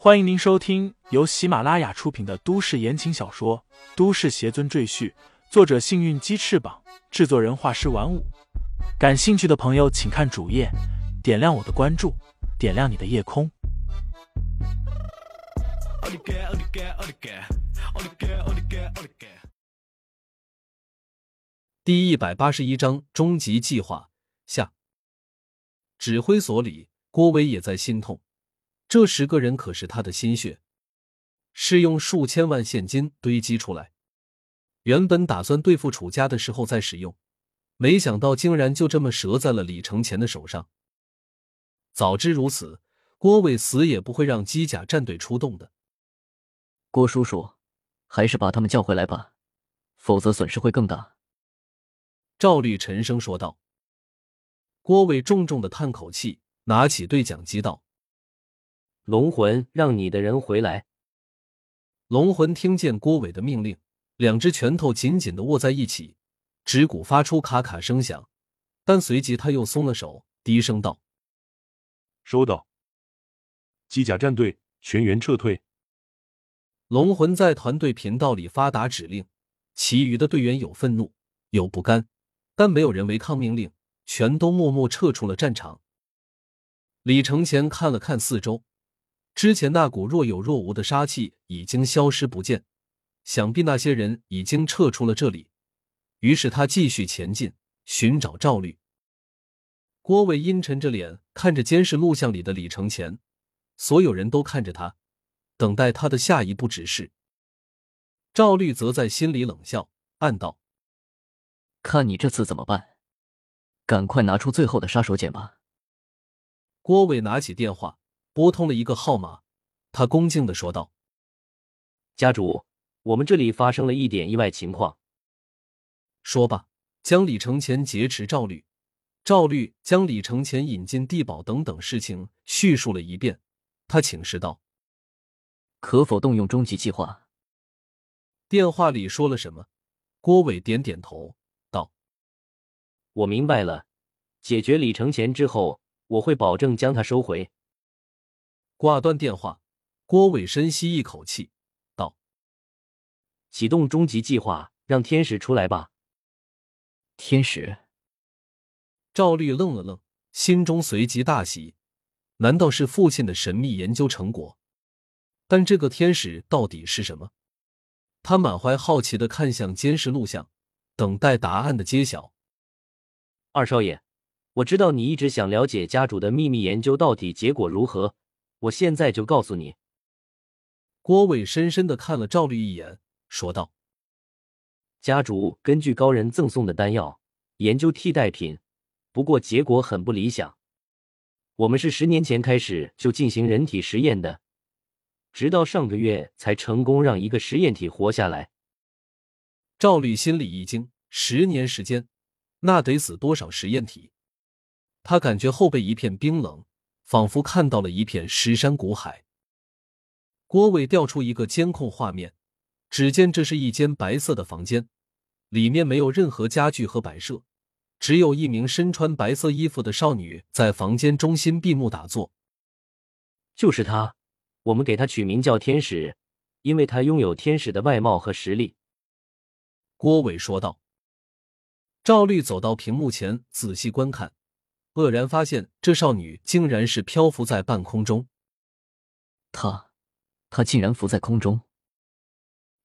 欢迎您收听由喜马拉雅出品的都市言情小说《都市邪尊赘婿》，作者：幸运鸡翅膀，制作人：画师玩五。感兴趣的朋友，请看主页，点亮我的关注，点亮你的夜空。第一百八十一章终极计划下，指挥所里，郭伟也在心痛。这十个人可是他的心血，是用数千万现金堆积出来。原本打算对付楚家的时候再使用，没想到竟然就这么折在了李承前的手上。早知如此，郭伟死也不会让机甲战队出动的。郭叔叔，还是把他们叫回来吧，否则损失会更大。赵律沉声说道。郭伟重重的叹口气，拿起对讲机道。龙魂，让你的人回来。龙魂听见郭伟的命令，两只拳头紧紧的握在一起，指骨发出咔咔声响，但随即他又松了手，低声道：“收到。机甲战队全员撤退。”龙魂在团队频道里发达指令，其余的队员有愤怒，有不甘，但没有人违抗命令，全都默默撤出了战场。李承前看了看四周。之前那股若有若无的杀气已经消失不见，想必那些人已经撤出了这里。于是他继续前进，寻找赵律。郭伟阴沉着脸看着监视录像里的李承前，所有人都看着他，等待他的下一步指示。赵律则在心里冷笑，暗道：“看你这次怎么办？赶快拿出最后的杀手锏吧。”郭伟拿起电话。拨通了一个号码，他恭敬的说道：“家主，我们这里发生了一点意外情况。”说罢，将李承前劫持赵律、赵律将李承前引进地堡等等事情叙述了一遍。他请示道：“可否动用终极计划？”电话里说了什么？郭伟点点头道：“我明白了。解决李承前之后，我会保证将他收回。”挂断电话，郭伟深吸一口气，道：“启动终极计划，让天使出来吧。”天使。赵律愣了愣，心中随即大喜，难道是父亲的神秘研究成果？但这个天使到底是什么？他满怀好奇的看向监视录像，等待答案的揭晓。二少爷，我知道你一直想了解家主的秘密研究到底结果如何。我现在就告诉你。郭伟深深的看了赵律一眼，说道：“家主根据高人赠送的丹药研究替代品，不过结果很不理想。我们是十年前开始就进行人体实验的，直到上个月才成功让一个实验体活下来。”赵律心里一惊，十年时间，那得死多少实验体？他感觉后背一片冰冷。仿佛看到了一片石山古海。郭伟调出一个监控画面，只见这是一间白色的房间，里面没有任何家具和摆设，只有一名身穿白色衣服的少女在房间中心闭目打坐。就是她，我们给她取名叫天使，因为她拥有天使的外貌和实力。郭伟说道。赵律走到屏幕前，仔细观看。愕然发现，这少女竟然是漂浮在半空中。她，她竟然浮在空中。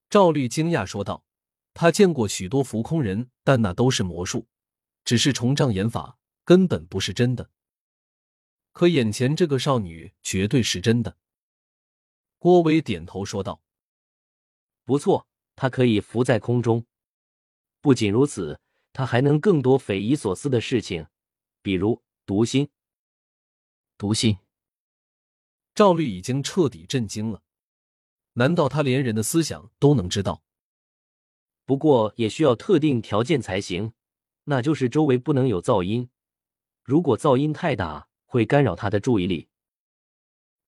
赵律惊讶说道：“他见过许多浮空人，但那都是魔术，只是重障眼法，根本不是真的。可眼前这个少女绝对是真的。”郭伟点头说道：“不错，她可以浮在空中。不仅如此，她还能更多匪夷所思的事情，比如……”读心，读心。赵律已经彻底震惊了。难道他连人的思想都能知道？不过也需要特定条件才行，那就是周围不能有噪音。如果噪音太大，会干扰他的注意力。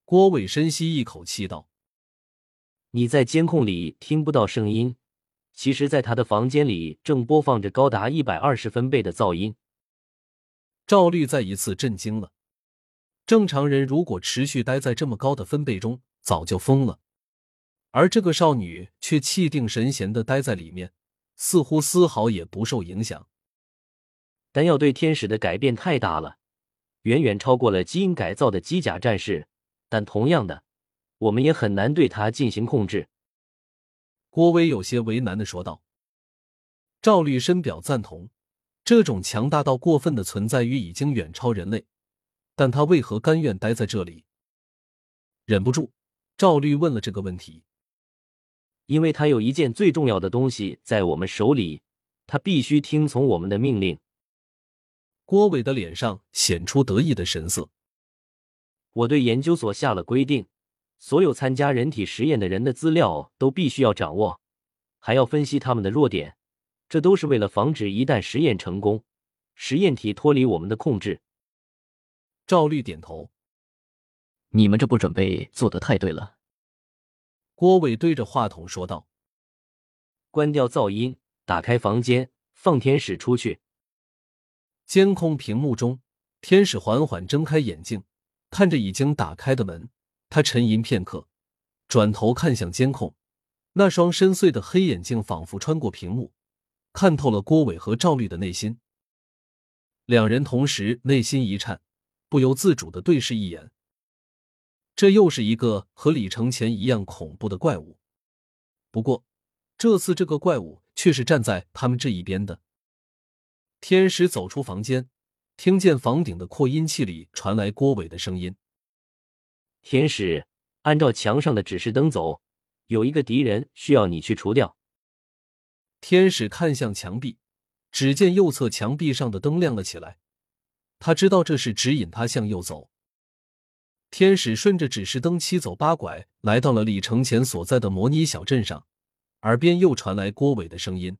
郭伟深吸一口气道：“你在监控里听不到声音，其实，在他的房间里正播放着高达一百二十分贝的噪音。”赵律再一次震惊了。正常人如果持续待在这么高的分贝中，早就疯了，而这个少女却气定神闲的待在里面，似乎丝毫也不受影响。丹药对天使的改变太大了，远远超过了基因改造的机甲战士。但同样的，我们也很难对他进行控制。郭威有些为难的说道。赵律深表赞同，这种强大到过分的存在于已经远超人类，但他为何甘愿待在这里？忍不住，赵律问了这个问题。因为他有一件最重要的东西在我们手里，他必须听从我们的命令。郭伟的脸上显出得意的神色。我对研究所下了规定，所有参加人体实验的人的资料都必须要掌握，还要分析他们的弱点，这都是为了防止一旦实验成功，实验体脱离我们的控制。赵律点头。你们这不准备做的太对了。郭伟对着话筒说道：“关掉噪音，打开房间，放天使出去。”监控屏幕中，天使缓缓睁开眼睛，看着已经打开的门。他沉吟片刻，转头看向监控，那双深邃的黑眼睛仿佛穿过屏幕，看透了郭伟和赵律的内心。两人同时内心一颤，不由自主的对视一眼。这又是一个和李承前一样恐怖的怪物，不过这次这个怪物却是站在他们这一边的。天使走出房间，听见房顶的扩音器里传来郭伟的声音：“天使，按照墙上的指示灯走，有一个敌人需要你去除掉。”天使看向墙壁，只见右侧墙壁上的灯亮了起来，他知道这是指引他向右走。天使顺着指示灯七走八拐，来到了李承前所在的模拟小镇上，耳边又传来郭伟的声音。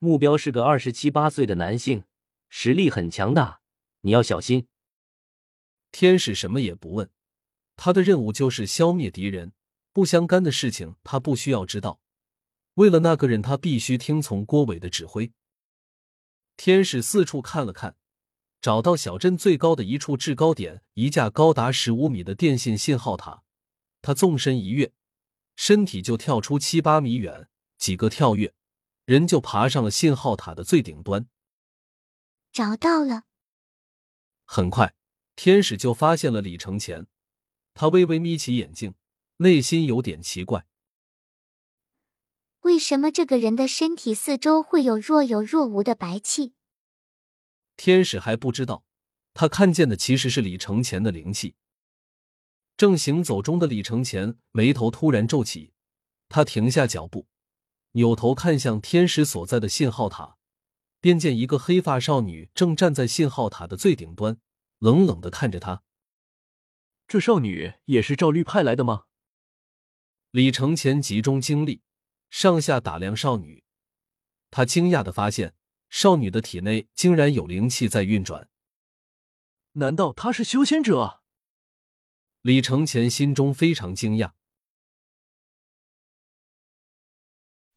目标是个二十七八岁的男性，实力很强大，你要小心。天使什么也不问，他的任务就是消灭敌人，不相干的事情他不需要知道。为了那个人，他必须听从郭伟的指挥。天使四处看了看，找到小镇最高的一处制高点，一架高达十五米的电信信号塔。他纵身一跃，身体就跳出七八米远，几个跳跃。人就爬上了信号塔的最顶端，找到了。很快，天使就发现了李承前。他微微眯起眼睛，内心有点奇怪：为什么这个人的身体四周会有若有若无的白气？天使还不知道，他看见的其实是李承前的灵气。正行走中的李承前眉头突然皱起，他停下脚步。扭头看向天使所在的信号塔，便见一个黑发少女正站在信号塔的最顶端，冷冷的看着他。这少女也是赵律派来的吗？李承前集中精力，上下打量少女，他惊讶的发现，少女的体内竟然有灵气在运转。难道她是修仙者？李承前心中非常惊讶。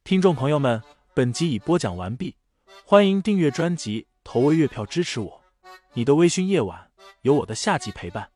听众朋友们，本集已播讲完毕，欢迎订阅专辑，投喂月票支持我。你的微醺夜晚，有我的下集陪伴。